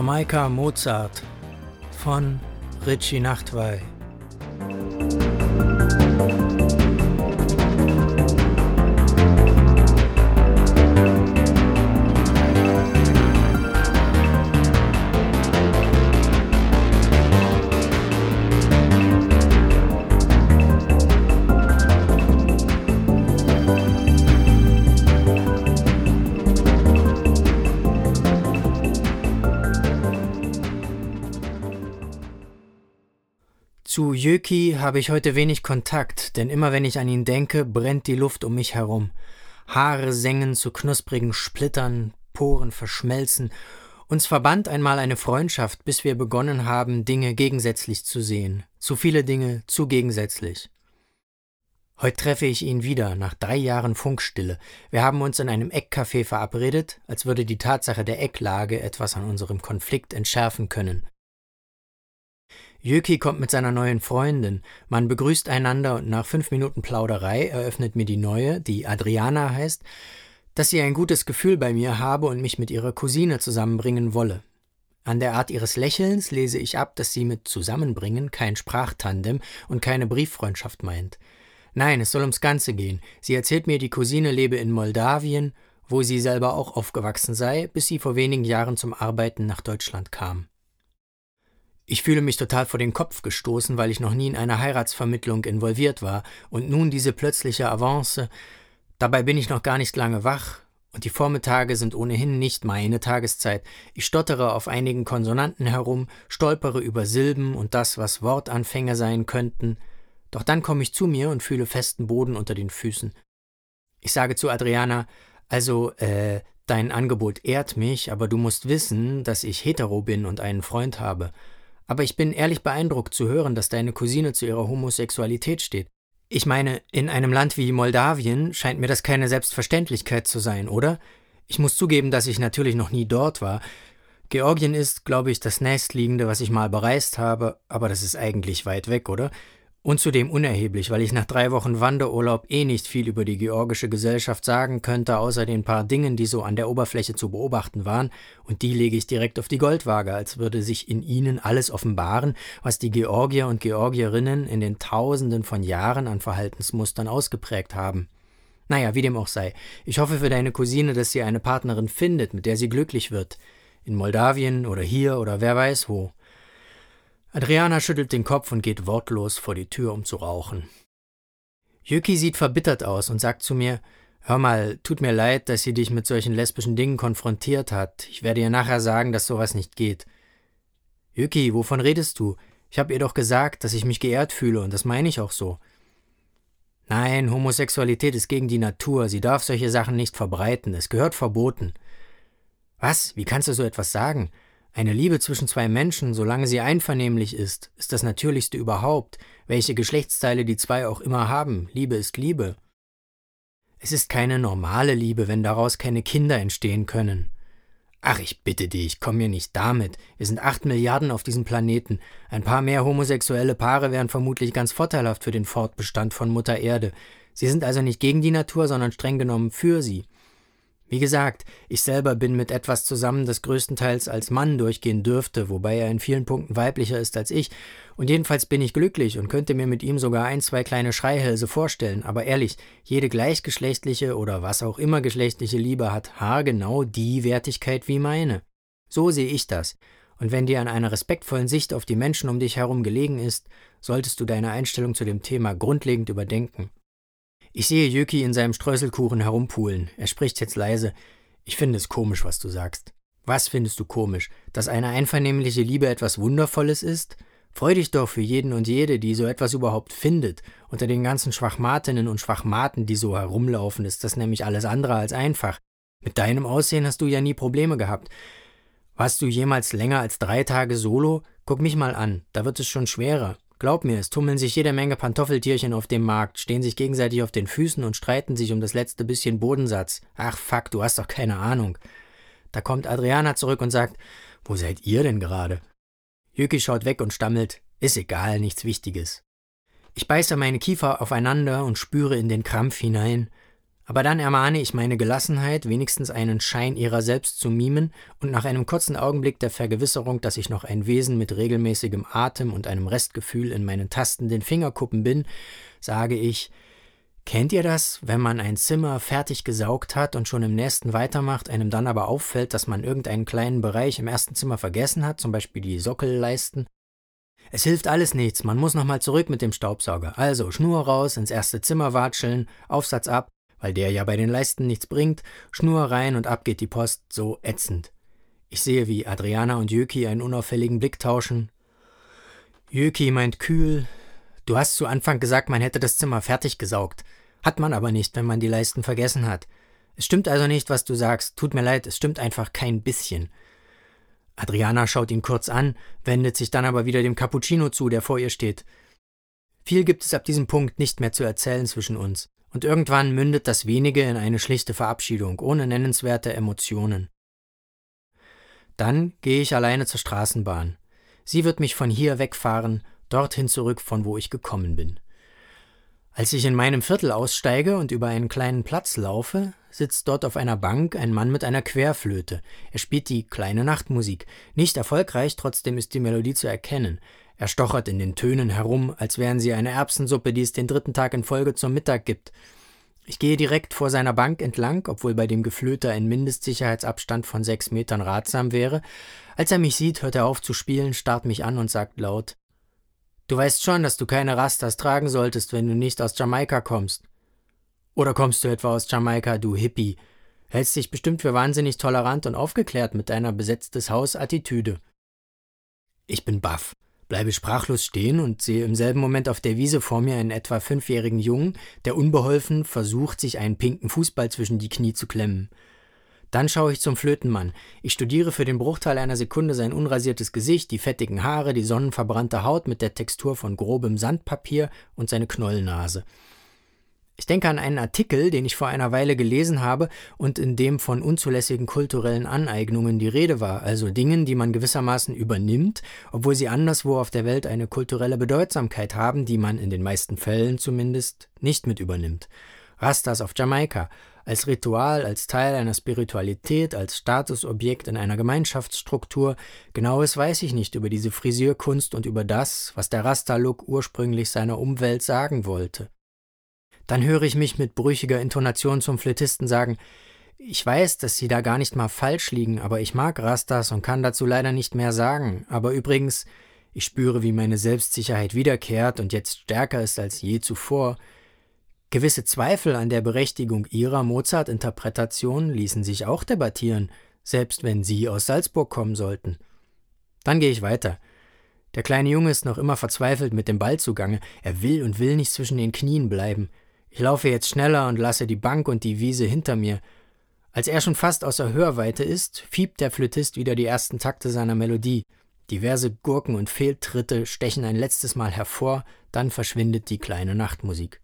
Jamaika Mozart von Richie Nachtwey. Zu Jöki habe ich heute wenig Kontakt, denn immer wenn ich an ihn denke, brennt die Luft um mich herum. Haare sengen zu knusprigen Splittern, Poren verschmelzen. Uns verband einmal eine Freundschaft, bis wir begonnen haben, Dinge gegensätzlich zu sehen. Zu viele Dinge zu gegensätzlich. Heute treffe ich ihn wieder, nach drei Jahren Funkstille. Wir haben uns in einem Eckcafé verabredet, als würde die Tatsache der Ecklage etwas an unserem Konflikt entschärfen können. Jöki kommt mit seiner neuen Freundin. Man begrüßt einander und nach fünf Minuten Plauderei eröffnet mir die neue, die Adriana heißt, dass sie ein gutes Gefühl bei mir habe und mich mit ihrer Cousine zusammenbringen wolle. An der Art ihres Lächelns lese ich ab, dass sie mit Zusammenbringen kein Sprachtandem und keine Brieffreundschaft meint. Nein, es soll ums Ganze gehen. Sie erzählt mir, die Cousine lebe in Moldawien, wo sie selber auch aufgewachsen sei, bis sie vor wenigen Jahren zum Arbeiten nach Deutschland kam. Ich fühle mich total vor den Kopf gestoßen, weil ich noch nie in einer Heiratsvermittlung involviert war, und nun diese plötzliche Avance. Dabei bin ich noch gar nicht lange wach, und die Vormittage sind ohnehin nicht meine Tageszeit. Ich stottere auf einigen Konsonanten herum, stolpere über Silben und das, was Wortanfänge sein könnten. Doch dann komme ich zu mir und fühle festen Boden unter den Füßen. Ich sage zu Adriana, also, äh, dein Angebot ehrt mich, aber du musst wissen, dass ich hetero bin und einen Freund habe. Aber ich bin ehrlich beeindruckt zu hören, dass deine Cousine zu ihrer Homosexualität steht. Ich meine, in einem Land wie Moldawien scheint mir das keine Selbstverständlichkeit zu sein, oder? Ich muss zugeben, dass ich natürlich noch nie dort war. Georgien ist, glaube ich, das nächstliegende, was ich mal bereist habe, aber das ist eigentlich weit weg, oder? Und zudem unerheblich, weil ich nach drei Wochen Wanderurlaub eh nicht viel über die georgische Gesellschaft sagen könnte, außer den paar Dingen, die so an der Oberfläche zu beobachten waren, und die lege ich direkt auf die Goldwaage, als würde sich in ihnen alles offenbaren, was die Georgier und Georgierinnen in den Tausenden von Jahren an Verhaltensmustern ausgeprägt haben. Naja, wie dem auch sei. Ich hoffe für deine Cousine, dass sie eine Partnerin findet, mit der sie glücklich wird. In Moldawien oder hier oder wer weiß wo. Adriana schüttelt den Kopf und geht wortlos vor die Tür, um zu rauchen. Jücki sieht verbittert aus und sagt zu mir, Hör mal, tut mir leid, dass sie dich mit solchen lesbischen Dingen konfrontiert hat. Ich werde ihr nachher sagen, dass sowas nicht geht. Jücki, wovon redest du? Ich habe ihr doch gesagt, dass ich mich geehrt fühle, und das meine ich auch so. Nein, Homosexualität ist gegen die Natur, sie darf solche Sachen nicht verbreiten, es gehört verboten. Was? Wie kannst du so etwas sagen? Eine Liebe zwischen zwei Menschen, solange sie einvernehmlich ist, ist das Natürlichste überhaupt, welche Geschlechtsteile die zwei auch immer haben. Liebe ist Liebe. Es ist keine normale Liebe, wenn daraus keine Kinder entstehen können. Ach, ich bitte dich, komm mir nicht damit. Wir sind acht Milliarden auf diesem Planeten. Ein paar mehr homosexuelle Paare wären vermutlich ganz vorteilhaft für den Fortbestand von Mutter Erde. Sie sind also nicht gegen die Natur, sondern streng genommen für sie. Wie gesagt, ich selber bin mit etwas zusammen, das größtenteils als Mann durchgehen dürfte, wobei er in vielen Punkten weiblicher ist als ich, und jedenfalls bin ich glücklich und könnte mir mit ihm sogar ein, zwei kleine Schreihälse vorstellen, aber ehrlich, jede gleichgeschlechtliche oder was auch immer geschlechtliche Liebe hat haargenau die Wertigkeit wie meine. So sehe ich das. Und wenn dir an einer respektvollen Sicht auf die Menschen um dich herum gelegen ist, solltest du deine Einstellung zu dem Thema grundlegend überdenken. Ich sehe Jöki in seinem Streuselkuchen herumpulen. Er spricht jetzt leise. Ich finde es komisch, was du sagst. Was findest du komisch? Dass eine einvernehmliche Liebe etwas Wundervolles ist? Freu dich doch für jeden und jede, die so etwas überhaupt findet. Unter den ganzen Schwachmatinnen und Schwachmaten, die so herumlaufen, ist das nämlich alles andere als einfach. Mit deinem Aussehen hast du ja nie Probleme gehabt. Warst du jemals länger als drei Tage solo? Guck mich mal an, da wird es schon schwerer. Glaub mir, es tummeln sich jede Menge Pantoffeltierchen auf dem Markt, stehen sich gegenseitig auf den Füßen und streiten sich um das letzte bisschen Bodensatz. Ach fuck, du hast doch keine Ahnung. Da kommt Adriana zurück und sagt, wo seid ihr denn gerade? Jücki schaut weg und stammelt, ist egal, nichts Wichtiges. Ich beiße meine Kiefer aufeinander und spüre in den Krampf hinein. Aber dann ermahne ich meine Gelassenheit, wenigstens einen Schein ihrer selbst zu mimen, und nach einem kurzen Augenblick der Vergewisserung, dass ich noch ein Wesen mit regelmäßigem Atem und einem Restgefühl in meinen tastenden Fingerkuppen bin, sage ich Kennt ihr das, wenn man ein Zimmer fertig gesaugt hat und schon im nächsten weitermacht, einem dann aber auffällt, dass man irgendeinen kleinen Bereich im ersten Zimmer vergessen hat, zum Beispiel die Sockelleisten? Es hilft alles nichts, man muss nochmal zurück mit dem Staubsauger. Also Schnur raus, ins erste Zimmer watscheln, Aufsatz ab, weil der ja bei den Leisten nichts bringt, Schnur rein und ab geht die Post, so ätzend. Ich sehe, wie Adriana und Jöki einen unauffälligen Blick tauschen. Jöki meint kühl, du hast zu Anfang gesagt, man hätte das Zimmer fertig gesaugt. Hat man aber nicht, wenn man die Leisten vergessen hat. Es stimmt also nicht, was du sagst. Tut mir leid, es stimmt einfach kein bisschen. Adriana schaut ihn kurz an, wendet sich dann aber wieder dem Cappuccino zu, der vor ihr steht. Viel gibt es ab diesem Punkt nicht mehr zu erzählen zwischen uns und irgendwann mündet das wenige in eine schlichte Verabschiedung, ohne nennenswerte Emotionen. Dann gehe ich alleine zur Straßenbahn. Sie wird mich von hier wegfahren, dorthin zurück, von wo ich gekommen bin. Als ich in meinem Viertel aussteige und über einen kleinen Platz laufe, sitzt dort auf einer Bank ein Mann mit einer Querflöte. Er spielt die kleine Nachtmusik. Nicht erfolgreich, trotzdem ist die Melodie zu erkennen. Er stochert in den Tönen herum, als wären sie eine Erbsensuppe, die es den dritten Tag in Folge zum Mittag gibt. Ich gehe direkt vor seiner Bank entlang, obwohl bei dem Geflöte ein Mindestsicherheitsabstand von sechs Metern ratsam wäre. Als er mich sieht, hört er auf zu spielen, starrt mich an und sagt laut Du weißt schon, dass du keine Rastas tragen solltest, wenn du nicht aus Jamaika kommst. Oder kommst du etwa aus Jamaika, du Hippie? Hältst dich bestimmt für wahnsinnig tolerant und aufgeklärt mit deiner besetztes Haus-Attitüde. Ich bin baff bleibe sprachlos stehen und sehe im selben Moment auf der Wiese vor mir einen etwa fünfjährigen Jungen, der unbeholfen versucht, sich einen pinken Fußball zwischen die Knie zu klemmen. Dann schaue ich zum Flötenmann. Ich studiere für den Bruchteil einer Sekunde sein unrasiertes Gesicht, die fettigen Haare, die sonnenverbrannte Haut mit der Textur von grobem Sandpapier und seine Knollnase. Ich denke an einen Artikel, den ich vor einer Weile gelesen habe und in dem von unzulässigen kulturellen Aneignungen die Rede war, also Dingen, die man gewissermaßen übernimmt, obwohl sie anderswo auf der Welt eine kulturelle Bedeutsamkeit haben, die man in den meisten Fällen zumindest nicht mit übernimmt. Rastas auf Jamaika, als Ritual, als Teil einer Spiritualität, als Statusobjekt in einer Gemeinschaftsstruktur. Genaues weiß ich nicht über diese Frisierkunst und über das, was der Rasta-Look ursprünglich seiner Umwelt sagen wollte. Dann höre ich mich mit brüchiger Intonation zum Flötisten sagen, ich weiß, dass Sie da gar nicht mal falsch liegen, aber ich mag Rastas und kann dazu leider nicht mehr sagen. Aber übrigens, ich spüre, wie meine Selbstsicherheit wiederkehrt und jetzt stärker ist als je zuvor. Gewisse Zweifel an der Berechtigung Ihrer Mozart-Interpretation ließen sich auch debattieren, selbst wenn Sie aus Salzburg kommen sollten. Dann gehe ich weiter. Der kleine Junge ist noch immer verzweifelt mit dem Ball zugange. Er will und will nicht zwischen den Knien bleiben. Ich laufe jetzt schneller und lasse die Bank und die Wiese hinter mir. Als er schon fast außer Hörweite ist, fiebt der Flötist wieder die ersten Takte seiner Melodie. Diverse Gurken und Fehltritte stechen ein letztes Mal hervor, dann verschwindet die kleine Nachtmusik.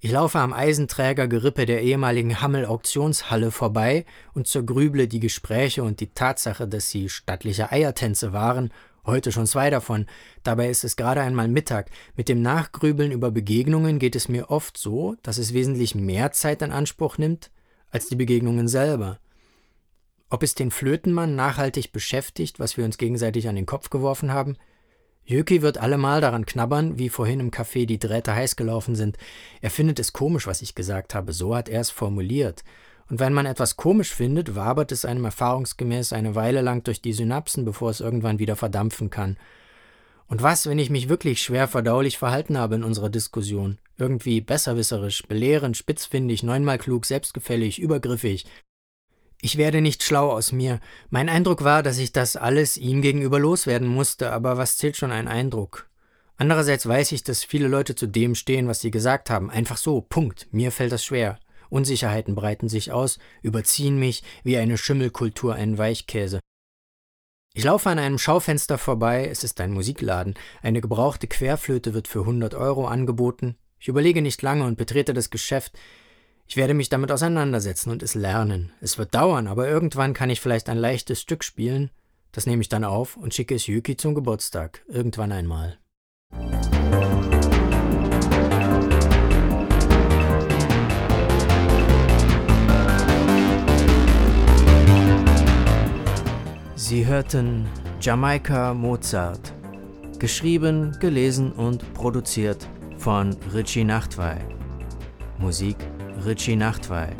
Ich laufe am Eisenträgergerippe der ehemaligen Hammel-Auktionshalle vorbei und zergrüble die Gespräche und die Tatsache, dass sie stattliche Eiertänze waren Heute schon zwei davon. Dabei ist es gerade einmal Mittag. Mit dem Nachgrübeln über Begegnungen geht es mir oft so, dass es wesentlich mehr Zeit in Anspruch nimmt als die Begegnungen selber. Ob es den Flötenmann nachhaltig beschäftigt, was wir uns gegenseitig an den Kopf geworfen haben? Jöki wird allemal daran knabbern, wie vorhin im Café die Drähte heiß gelaufen sind. Er findet es komisch, was ich gesagt habe, so hat er es formuliert. Und wenn man etwas komisch findet, wabert es einem erfahrungsgemäß eine Weile lang durch die Synapsen, bevor es irgendwann wieder verdampfen kann. Und was, wenn ich mich wirklich schwer verdaulich verhalten habe in unserer Diskussion? Irgendwie besserwisserisch, belehrend, spitzfindig, neunmal klug, selbstgefällig, übergriffig. Ich werde nicht schlau aus mir. Mein Eindruck war, dass ich das alles ihm gegenüber loswerden musste, aber was zählt schon ein Eindruck? Andererseits weiß ich, dass viele Leute zu dem stehen, was sie gesagt haben. Einfach so, Punkt. Mir fällt das schwer. Unsicherheiten breiten sich aus, überziehen mich wie eine Schimmelkultur einen Weichkäse. Ich laufe an einem Schaufenster vorbei, es ist ein Musikladen, eine gebrauchte Querflöte wird für 100 Euro angeboten. Ich überlege nicht lange und betrete das Geschäft. Ich werde mich damit auseinandersetzen und es lernen. Es wird dauern, aber irgendwann kann ich vielleicht ein leichtes Stück spielen. Das nehme ich dann auf und schicke es Yuki zum Geburtstag. Irgendwann einmal. Hörten Jamaika Mozart, geschrieben, gelesen und produziert von Richie Nachtwey. Musik Richie Nachtwey.